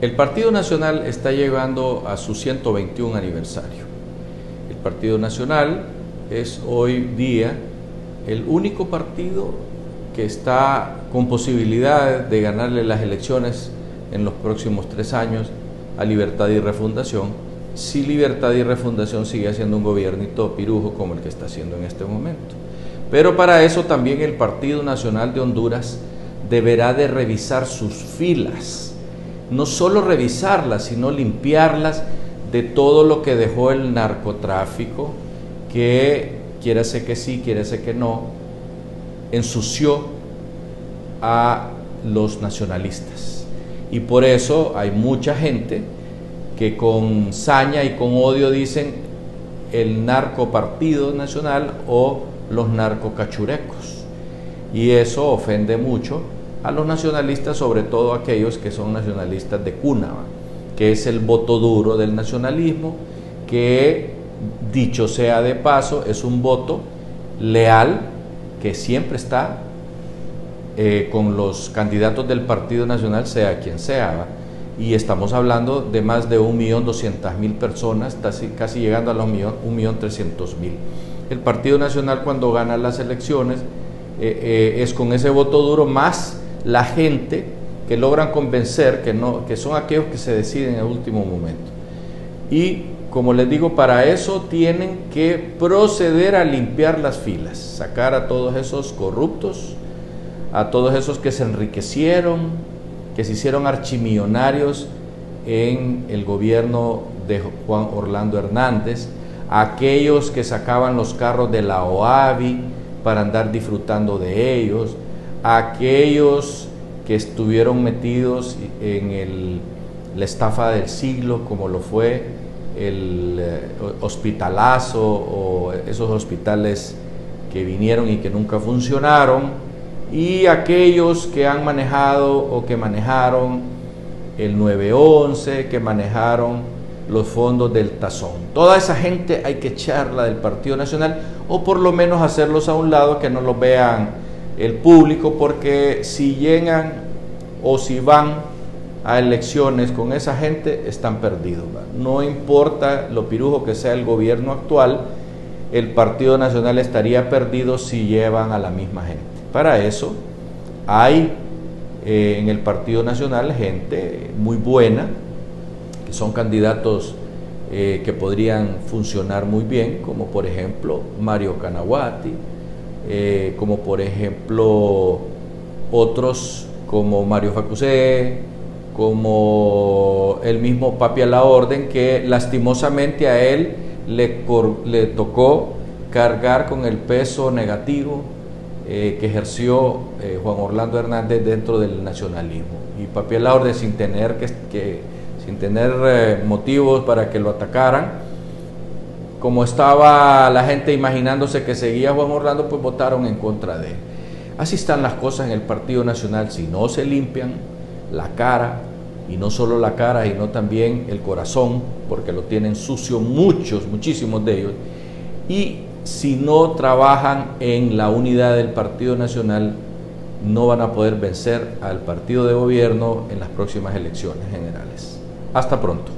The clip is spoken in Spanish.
El Partido Nacional está llegando a su 121 aniversario. El Partido Nacional es hoy día el único partido que está con posibilidad de ganarle las elecciones en los próximos tres años a Libertad y Refundación, si Libertad y Refundación sigue haciendo un gobiernito pirujo como el que está haciendo en este momento. Pero para eso también el Partido Nacional de Honduras deberá de revisar sus filas, no solo revisarlas, sino limpiarlas de todo lo que dejó el narcotráfico, que quiere ser que sí, quiere ser que no, ensució a los nacionalistas. Y por eso hay mucha gente que con saña y con odio dicen el narcopartido nacional o los narcocachurecos. Y eso ofende mucho a los nacionalistas, sobre todo aquellos que son nacionalistas de cuna, que es el voto duro del nacionalismo, que dicho sea de paso, es un voto leal que siempre está eh, con los candidatos del Partido Nacional, sea quien sea. Y estamos hablando de más de 1.200.000 personas, casi, llegando a los 1.300.000. El Partido Nacional cuando gana las elecciones eh, eh, es con ese voto duro más la gente que logran convencer, que, no, que son aquellos que se deciden en el último momento. Y como les digo, para eso tienen que proceder a limpiar las filas, sacar a todos esos corruptos, a todos esos que se enriquecieron, que se hicieron archimillonarios en el gobierno de Juan Orlando Hernández, aquellos que sacaban los carros de la OAVI para andar disfrutando de ellos, aquellos que estuvieron metidos en la estafa del siglo, como lo fue el eh, hospitalazo o esos hospitales que vinieron y que nunca funcionaron, y aquellos que han manejado o que manejaron el 911, que manejaron los fondos del tazón. Toda esa gente hay que echarla del Partido Nacional o por lo menos hacerlos a un lado que no los vean el público, porque si llegan o si van a elecciones con esa gente, están perdidos. No importa lo pirujo que sea el gobierno actual, el Partido Nacional estaría perdido si llevan a la misma gente. Para eso hay eh, en el Partido Nacional gente muy buena, que son candidatos eh, que podrían funcionar muy bien, como por ejemplo Mario Canaguati, eh, como por ejemplo otros como Mario Facusé, como el mismo Papi a la Orden, que lastimosamente a él le, le tocó cargar con el peso negativo eh, que ejerció Juan Orlando Hernández dentro del nacionalismo. Y Papi a la Orden sin tener que sin tener eh, motivos para que lo atacaran. Como estaba la gente imaginándose que seguía Juan Orlando, pues votaron en contra de él. Así están las cosas en el Partido Nacional. Si no se limpian la cara, y no solo la cara, sino también el corazón, porque lo tienen sucio muchos, muchísimos de ellos, y si no trabajan en la unidad del Partido Nacional, no van a poder vencer al partido de gobierno en las próximas elecciones generales. Hasta pronto.